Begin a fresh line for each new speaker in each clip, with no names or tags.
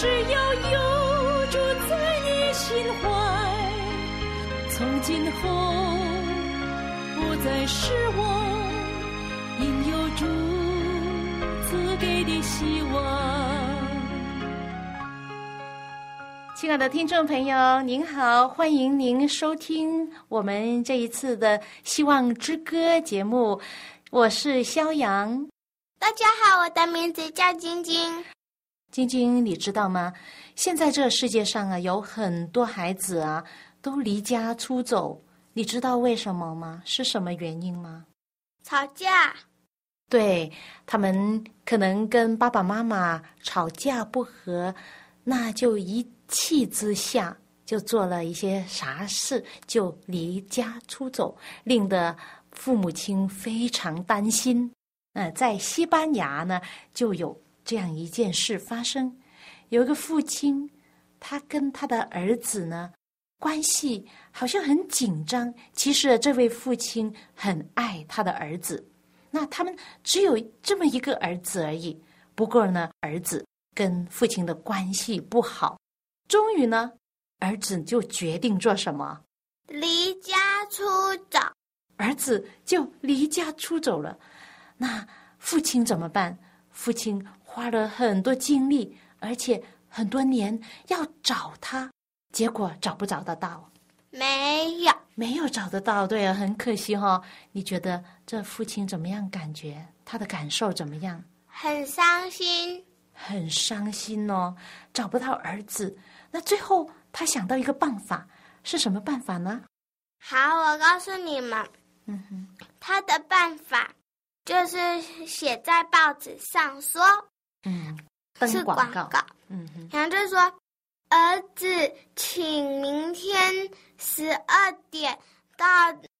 只要有主在你心怀，从今后不再是我，因有主赐给的希望。
亲爱的听众朋友，您好，欢迎您收听我们这一次的《希望之歌》节目，我是肖阳。
大家好，我的名字叫晶晶。
晶晶，你知道吗？现在这世界上啊，有很多孩子啊，都离家出走。你知道为什么吗？是什么原因吗？
吵架。
对他们可能跟爸爸妈妈吵架不和，那就一气之下就做了一些啥事，就离家出走，令得父母亲非常担心。呃，在西班牙呢，就有。这样一件事发生，有一个父亲，他跟他的儿子呢关系好像很紧张。其实这位父亲很爱他的儿子，那他们只有这么一个儿子而已。不过呢，儿子跟父亲的关系不好，终于呢，儿子就决定做什么？
离家出走。
儿子就离家出走了。那父亲怎么办？父亲。花了很多精力，而且很多年要找他，结果找不找得到？
没有，
没有找得到。对啊，很可惜哈。你觉得这父亲怎么样？感觉他的感受怎么样？
很伤心，
很伤心哦，找不到儿子。那最后他想到一个办法，是什么办法呢？
好，我告诉你们。
嗯哼，
他的办法就是写在报纸上说。
嗯，
是
广
告。
嗯哼，
然后就说：“儿子，请明天十二点到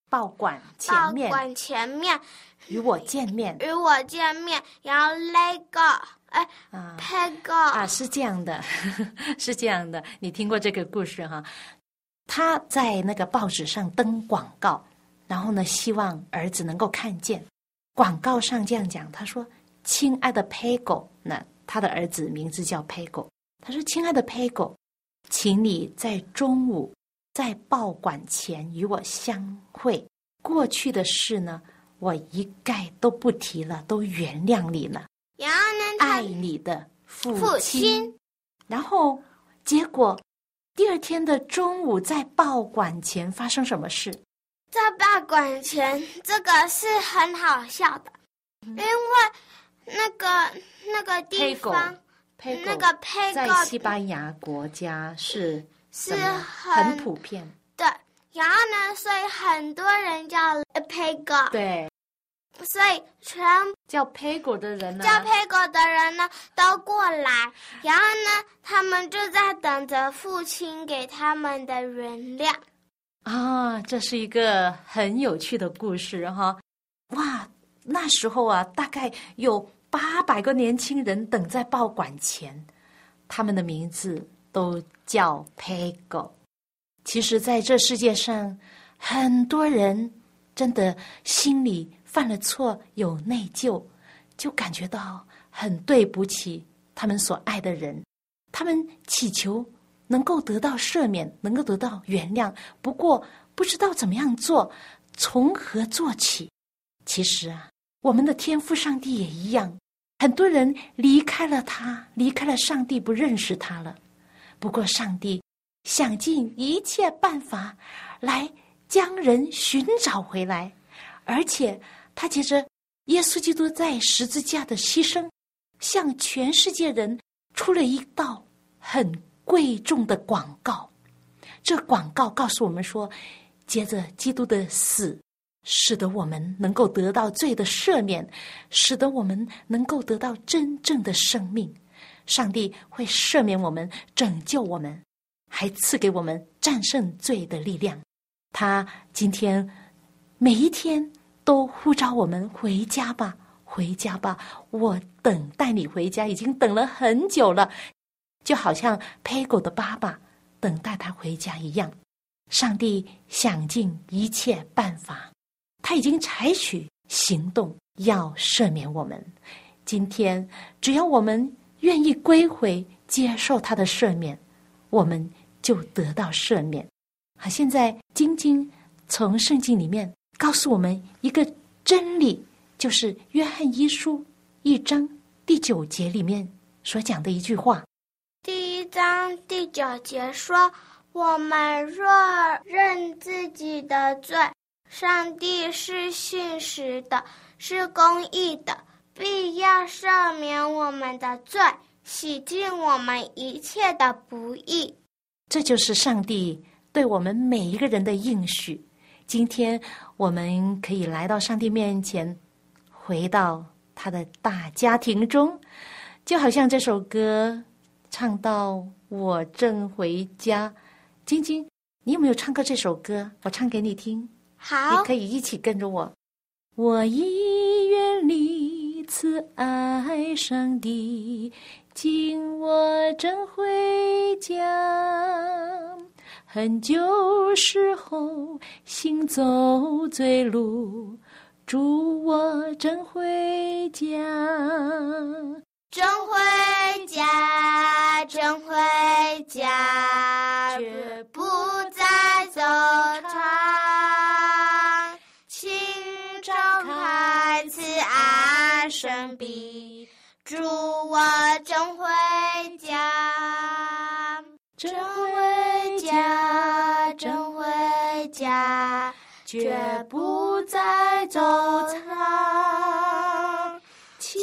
报馆前面，
报馆前面
与我见面，
与我见面。”然后那个，哎，
啊，
那个
啊，是这样的，是这样的。你听过这个故事哈？他在那个报纸上登广告，然后呢，希望儿子能够看见。广告上这样讲，他说。亲爱的 Pago，那他的儿子名字叫 Pago。他说：“亲爱的 Pago，请你在中午在报馆前与我相会。过去的事呢，我一概都不提了，都原谅你了。
然后呢，
爱你的父
亲。
然后结果第二天的中午在报馆前发生什么事？
在报馆前，这个是很好笑的，因为。那个那个地方，那个 Pago
在西班牙国家是
是
很普遍。
对，然后呢，所以很多人叫 Pago。
对，
所以全
叫 Pago 的人呢，
叫 Pago 的人呢都过来，然后呢，他们就在等着父亲给他们的原谅。
啊，这是一个很有趣的故事哈！哇，那时候啊，大概有。八百个年轻人等在报馆前，他们的名字都叫 Pago。其实，在这世界上，很多人真的心里犯了错，有内疚，就感觉到很对不起他们所爱的人。他们祈求能够得到赦免，能够得到原谅，不过不知道怎么样做，从何做起。其实啊。我们的天父上帝也一样，很多人离开了他，离开了上帝，不认识他了。不过，上帝想尽一切办法来将人寻找回来，而且他借着耶稣基督在十字架的牺牲，向全世界人出了一道很贵重的广告。这广告告诉我们说，接着基督的死。使得我们能够得到罪的赦免，使得我们能够得到真正的生命，上帝会赦免我们、拯救我们，还赐给我们战胜罪的力量。他今天每一天都呼召我们回家吧，回家吧！我等待你回家，已经等了很久了，就好像佩狗的爸爸等待他回家一样。上帝想尽一切办法，他已经采取行动要赦免我们。今天，只要我们愿意归回、接受他的赦免，我们就得到赦免。好，现在晶晶从圣经里面告诉我们一个真理，就是约翰一书一章第九节里面所讲的一句话。
第一章第九节说：“我们若认自己的罪，上帝是信实的，是公义的。”必要赦免我们的罪，洗净我们一切的不义。
这就是上帝对我们每一个人的应许。今天我们可以来到上帝面前，回到他的大家庭中，就好像这首歌唱到“我正回家”。晶晶，你有没有唱过这首歌？我唱给你听。
好，
你可以一起跟着我。我已远离。慈爱上帝，今我正回家。很久时候行走醉路，祝我正回家。
正回家，正回家，绝不再走长。神笔，祝我正回家，正回家，正回家，绝不再走长。
请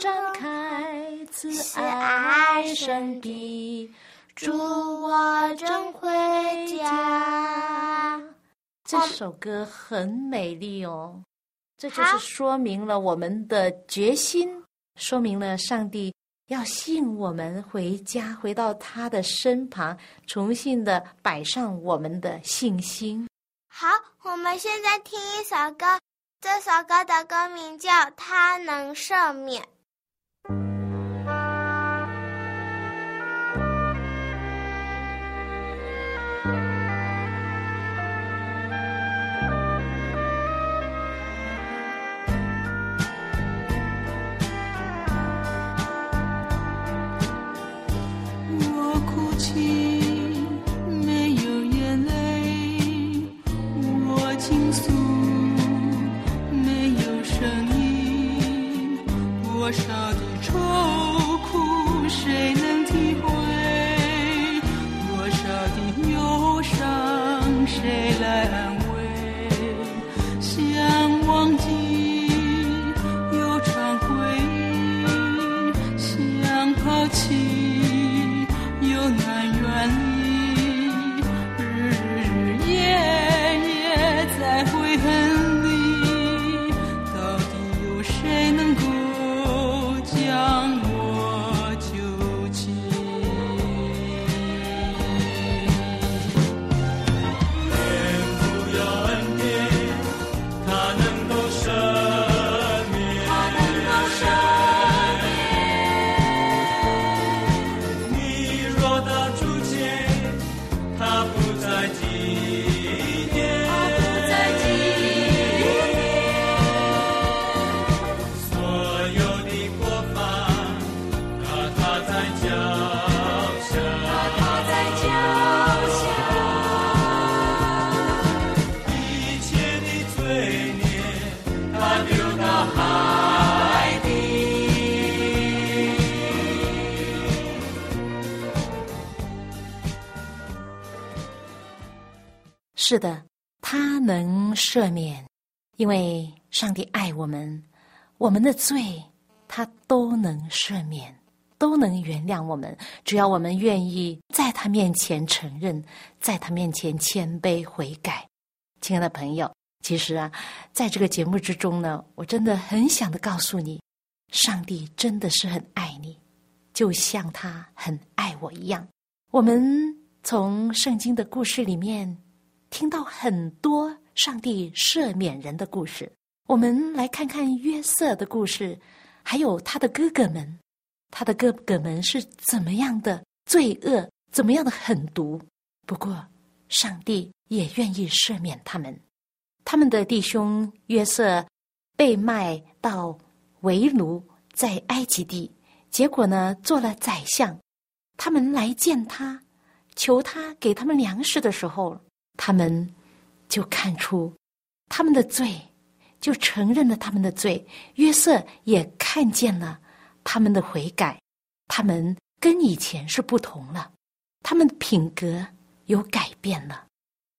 张开慈爱神笔，
祝我正回家。
这首歌很美丽哦。这就是说明了我们的决心，说明了上帝要信我们回家，回到他的身旁，重新的摆上我们的信心。
好，我们现在听一首歌，这首歌的歌名叫《他能赦免》。
心没有眼泪我倾诉没有声音
是的，他能赦免，因为上帝爱我们，我们的罪他都能赦免，都能原谅我们。只要我们愿意在他面前承认，在他面前谦卑悔改。亲爱的朋友，其实啊，在这个节目之中呢，我真的很想的告诉你，上帝真的是很爱你。就像他很爱我一样。我们从圣经的故事里面听到很多上帝赦免人的故事。我们来看看约瑟的故事，还有他的哥哥们，他的哥哥们是怎么样的罪恶，怎么样的狠毒。不过，上帝也愿意赦免他们。他们的弟兄约瑟被卖到为奴，在埃及地，结果呢，做了宰相。他们来见他，求他给他们粮食的时候，他们就看出他们的罪。就承认了他们的罪，约瑟也看见了他们的悔改，他们跟以前是不同了，他们的品格有改变了。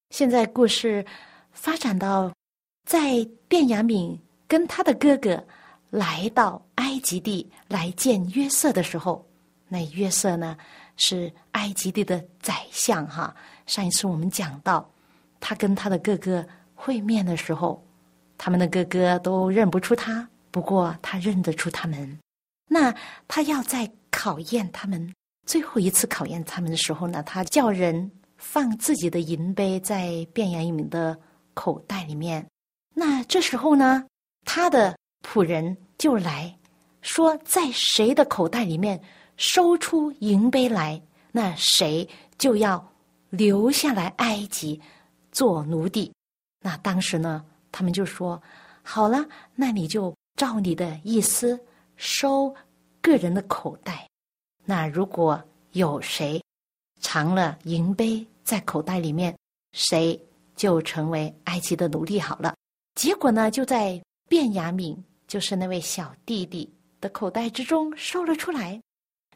现在故事发展到，在卞雅敏跟他的哥哥来到埃及地来见约瑟的时候，那约瑟呢是埃及地的宰相哈。上一次我们讲到，他跟他的哥哥会面的时候。他们的哥哥都认不出他，不过他认得出他们。那他要在考验他们最后一次考验他们的时候呢，他叫人放自己的银杯在卞雅敏的口袋里面。那这时候呢，他的仆人就来说，在谁的口袋里面收出银杯来，那谁就要留下来埃及做奴隶。那当时呢？他们就说：“好了，那你就照你的意思收个人的口袋。那如果有谁藏了银杯在口袋里面，谁就成为埃及的奴隶。好了，结果呢，就在卞雅敏，就是那位小弟弟的口袋之中收了出来。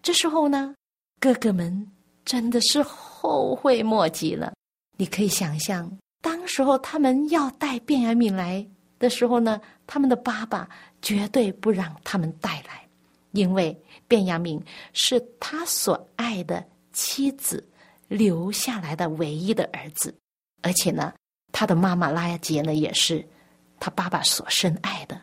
这时候呢，哥哥们真的是后悔莫及了。你可以想象。”当时候他们要带卞雅敏来的时候呢，他们的爸爸绝对不让他们带来，因为卞雅敏是他所爱的妻子留下来的唯一的儿子，而且呢，他的妈妈拉雅杰呢也是他爸爸所深爱的。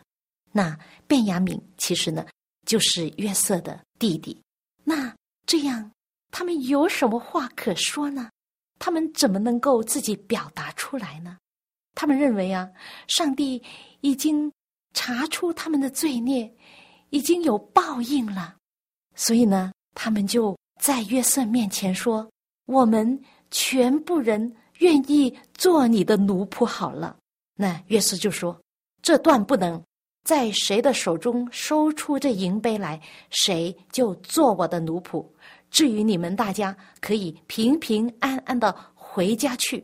那卞雅敏其实呢就是约瑟的弟弟，那这样他们有什么话可说呢？他们怎么能够自己表达出来呢？他们认为啊，上帝已经查出他们的罪孽，已经有报应了，所以呢，他们就在约瑟面前说：“我们全部人愿意做你的奴仆好了。”那约瑟就说：“这段不能，在谁的手中收出这银杯来，谁就做我的奴仆。”至于你们大家可以平平安安的回家去。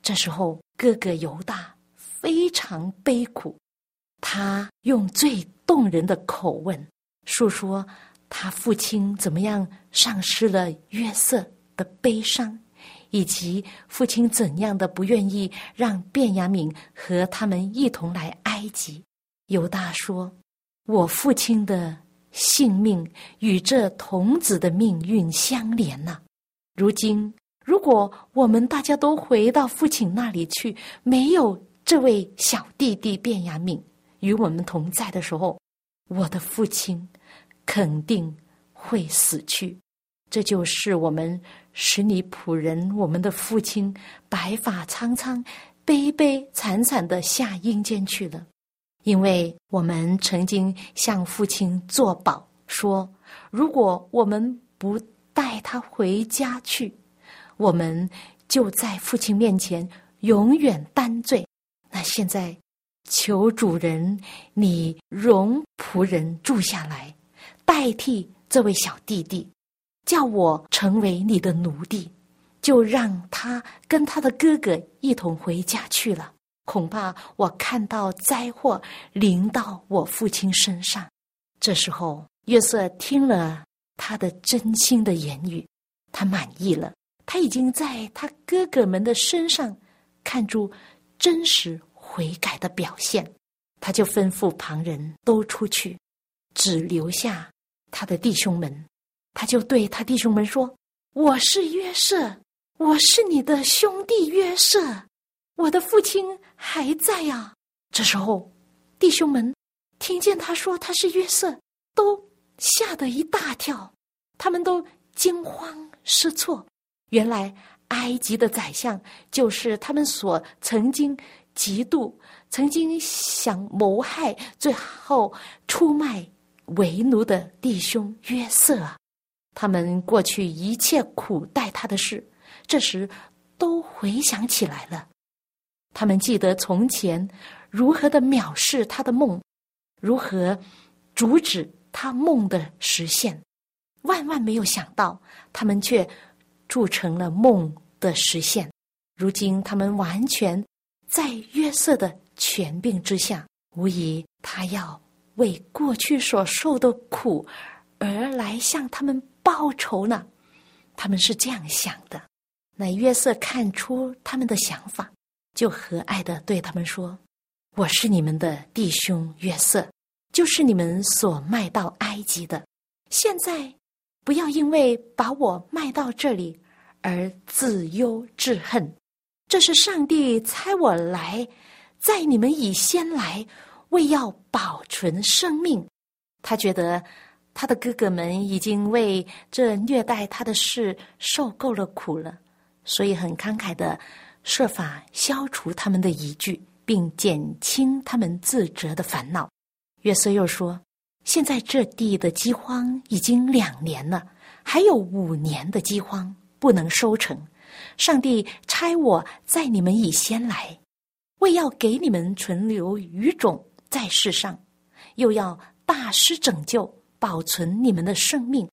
这时候，哥哥犹大非常悲苦，他用最动人的口吻诉说他父亲怎么样丧失了约瑟的悲伤，以及父亲怎样的不愿意让卞雅敏和他们一同来埃及。犹大说：“我父亲的。”性命与这童子的命运相连呐。如今，如果我们大家都回到父亲那里去，没有这位小弟弟卞雅敏与我们同在的时候，我的父亲肯定会死去。这就是我们使你仆人，我们的父亲白发苍苍、悲悲惨惨的下阴间去了。因为我们曾经向父亲作保，说如果我们不带他回家去，我们就在父亲面前永远担罪。那现在，求主人你容仆人住下来，代替这位小弟弟，叫我成为你的奴隶，就让他跟他的哥哥一同回家去了。恐怕我看到灾祸临到我父亲身上。这时候，约瑟听了他的真心的言语，他满意了。他已经在他哥哥们的身上看出真实悔改的表现，他就吩咐旁人都出去，只留下他的弟兄们。他就对他弟兄们说：“我是约瑟，我是你的兄弟约瑟。”我的父亲还在呀！这时候，弟兄们听见他说他是约瑟，都吓得一大跳。他们都惊慌失措。原来埃及的宰相就是他们所曾经嫉妒、曾经想谋害、最后出卖为奴的弟兄约瑟啊！他们过去一切苦待他的事，这时都回想起来了。他们记得从前如何的藐视他的梦，如何阻止他梦的实现。万万没有想到，他们却铸成了梦的实现。如今他们完全在约瑟的权柄之下，无疑他要为过去所受的苦而来向他们报仇呢。他们是这样想的。那约瑟看出他们的想法。就和蔼的对他们说：“我是你们的弟兄约瑟，就是你们所卖到埃及的。现在不要因为把我卖到这里而自忧自恨。这是上帝差我来，在你们以先来，为要保存生命。他觉得他的哥哥们已经为这虐待他的事受够了苦了，所以很慷慨的。”设法消除他们的疑惧，并减轻他们自责的烦恼。约瑟又说：“现在这地的饥荒已经两年了，还有五年的饥荒不能收成。上帝差我在你们以先来，为要给你们存留余种在世上，又要大施拯救，保存你们的生命。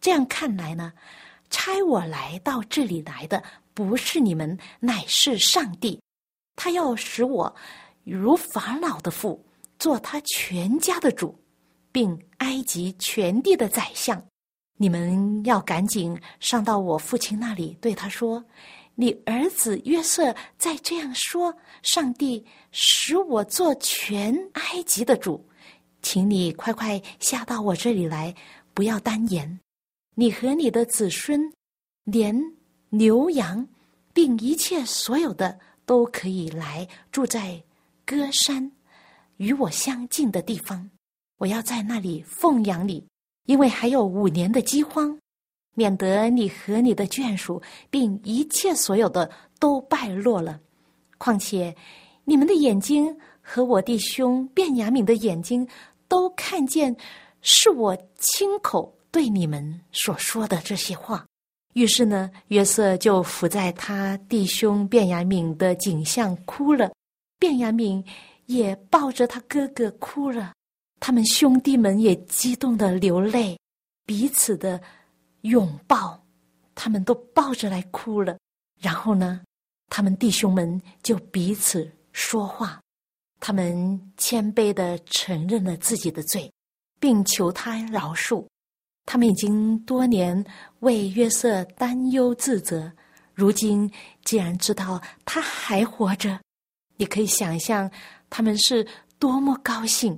这样看来呢，差我来到这里来的。”不是你们，乃是上帝。他要使我如法老的父，做他全家的主，并埃及全地的宰相。你们要赶紧上到我父亲那里，对他说：“你儿子约瑟再这样说，上帝使我做全埃及的主，请你快快下到我这里来，不要单言。你和你的子孙连。”牛羊，并一切所有的都可以来住在歌山与我相近的地方。我要在那里奉养你，因为还有五年的饥荒，免得你和你的眷属并一切所有的都败落了。况且你们的眼睛和我弟兄卞雅敏的眼睛都看见，是我亲口对你们所说的这些话。于是呢，约瑟就伏在他弟兄卞雅敏的颈项哭了，卞雅敏也抱着他哥哥哭了，他们兄弟们也激动的流泪，彼此的拥抱，他们都抱着来哭了。然后呢，他们弟兄们就彼此说话，他们谦卑的承认了自己的罪，并求他饶恕。他们已经多年为约瑟担忧自责，如今既然知道他还活着，你可以想象他们是多么高兴，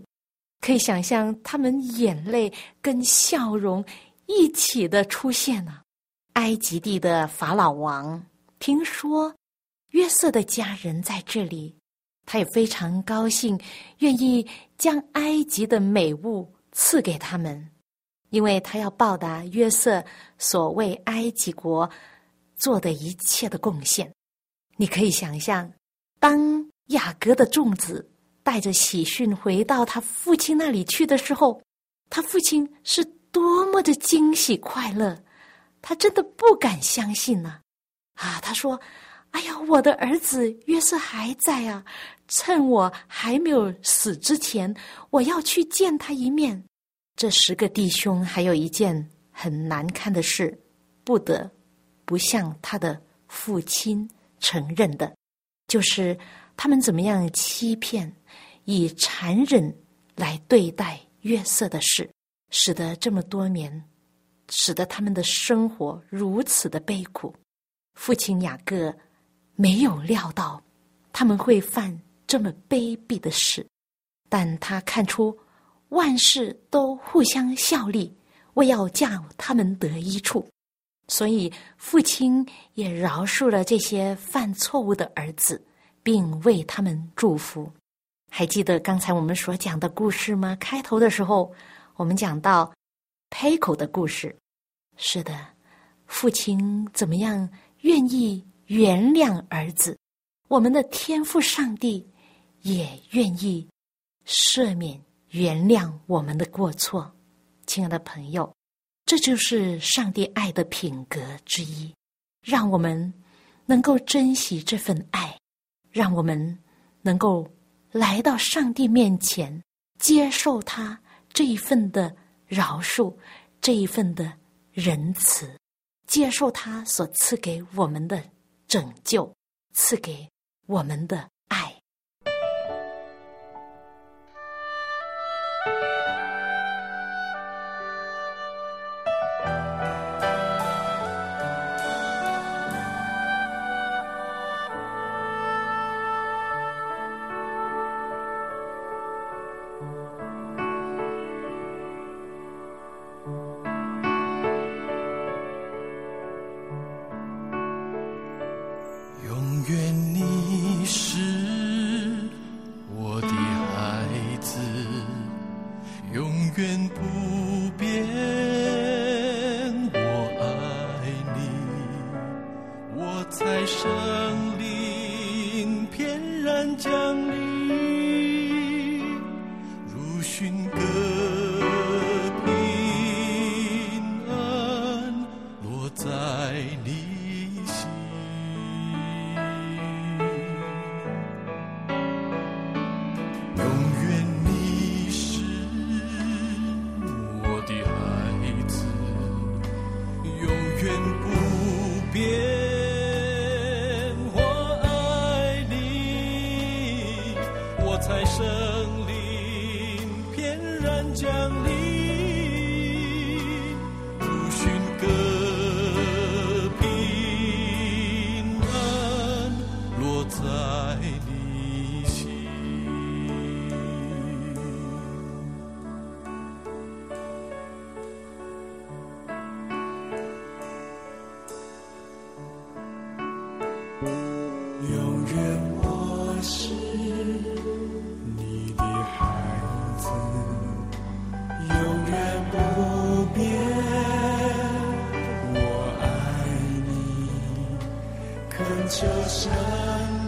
可以想象他们眼泪跟笑容一起的出现了。埃及地的法老王听说约瑟的家人在这里，他也非常高兴，愿意将埃及的美物赐给他们。因为他要报答约瑟所为埃及国做的一切的贡献，你可以想象，当雅各的众子带着喜讯回到他父亲那里去的时候，他父亲是多么的惊喜快乐，他真的不敢相信呢。啊，他说：“哎呀，我的儿子约瑟还在啊！趁我还没有死之前，我要去见他一面。”这十个弟兄还有一件很难堪的事，不得不向他的父亲承认的，就是他们怎么样欺骗、以残忍来对待约瑟的事，使得这么多年，使得他们的生活如此的悲苦。父亲雅各没有料到他们会犯这么卑鄙的事，但他看出。万事都互相效力，为要叫他们得一处。所以父亲也饶恕了这些犯错误的儿子，并为他们祝福。还记得刚才我们所讲的故事吗？开头的时候我们讲到佩口的故事。是的，父亲怎么样愿意原谅儿子？我们的天赋上帝也愿意赦免。原谅我们的过错。亲爱的朋友这就是上帝爱的品格之一。让我们能够珍惜这份爱让我们能够来到上帝面前接受他这一份的饶恕这一份的仁慈接受他所赐给我们的拯救赐给我们的
永远。恳求神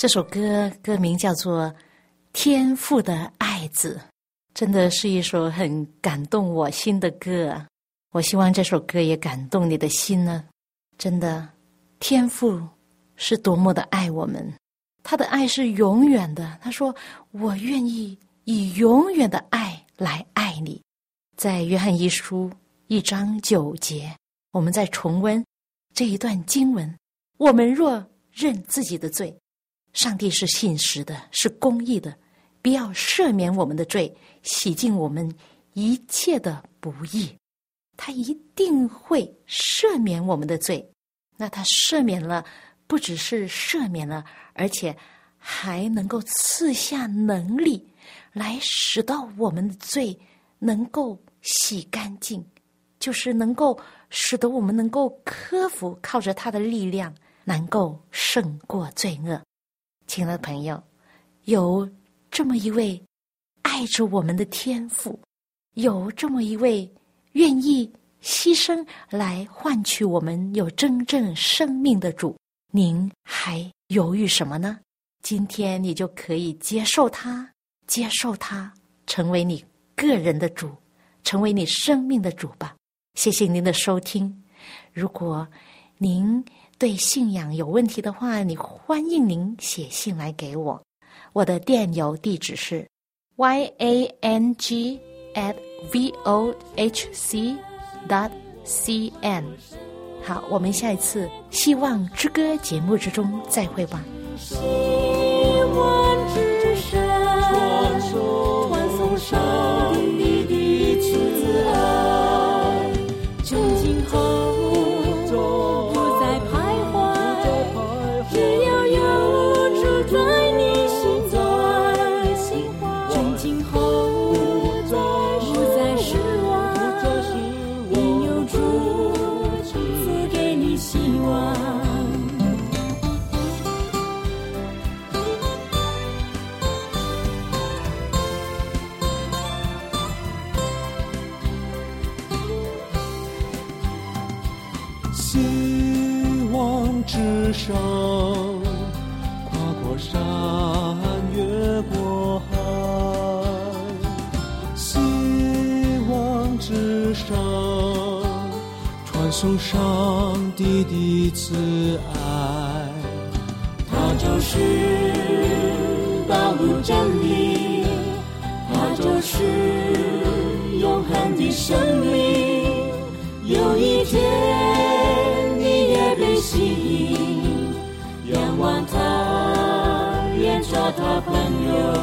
这首歌歌名叫做天赋的爱子，真的是一首很感动我心的歌，我希望这首歌也感动你的心呢，真的，天赋是多么的爱我们，他的爱是永远的，他说我愿意以永远的爱来爱你。在约翰一书一章九节，我们在重温这一段经文，我们若认自己的罪。上帝是信实的，是公义的。”必要赦免我们的罪，洗净我们一切的不义。他一定会赦免我们的罪。那他赦免了，不只是赦免了，而且还能够赐下能力，来使到我们的罪能够洗干净，就是能够使得我们能够克服，靠着他的力量，能够胜过罪恶。亲爱的朋友，有。这么一位爱着我们的天父，有这么一位愿意牺牲来换取我们有真正生命的主，您还犹豫什么呢？今天你就可以接受他，接受他成为你个人的主，成为你生命的主吧。谢谢您的收听。如果您对信仰有问题的话，你欢迎您写信来给我。我的电邮地址是 y a n g at v o h c dot c n。好，我们下一次《希望之歌》节目之中再会吧。
他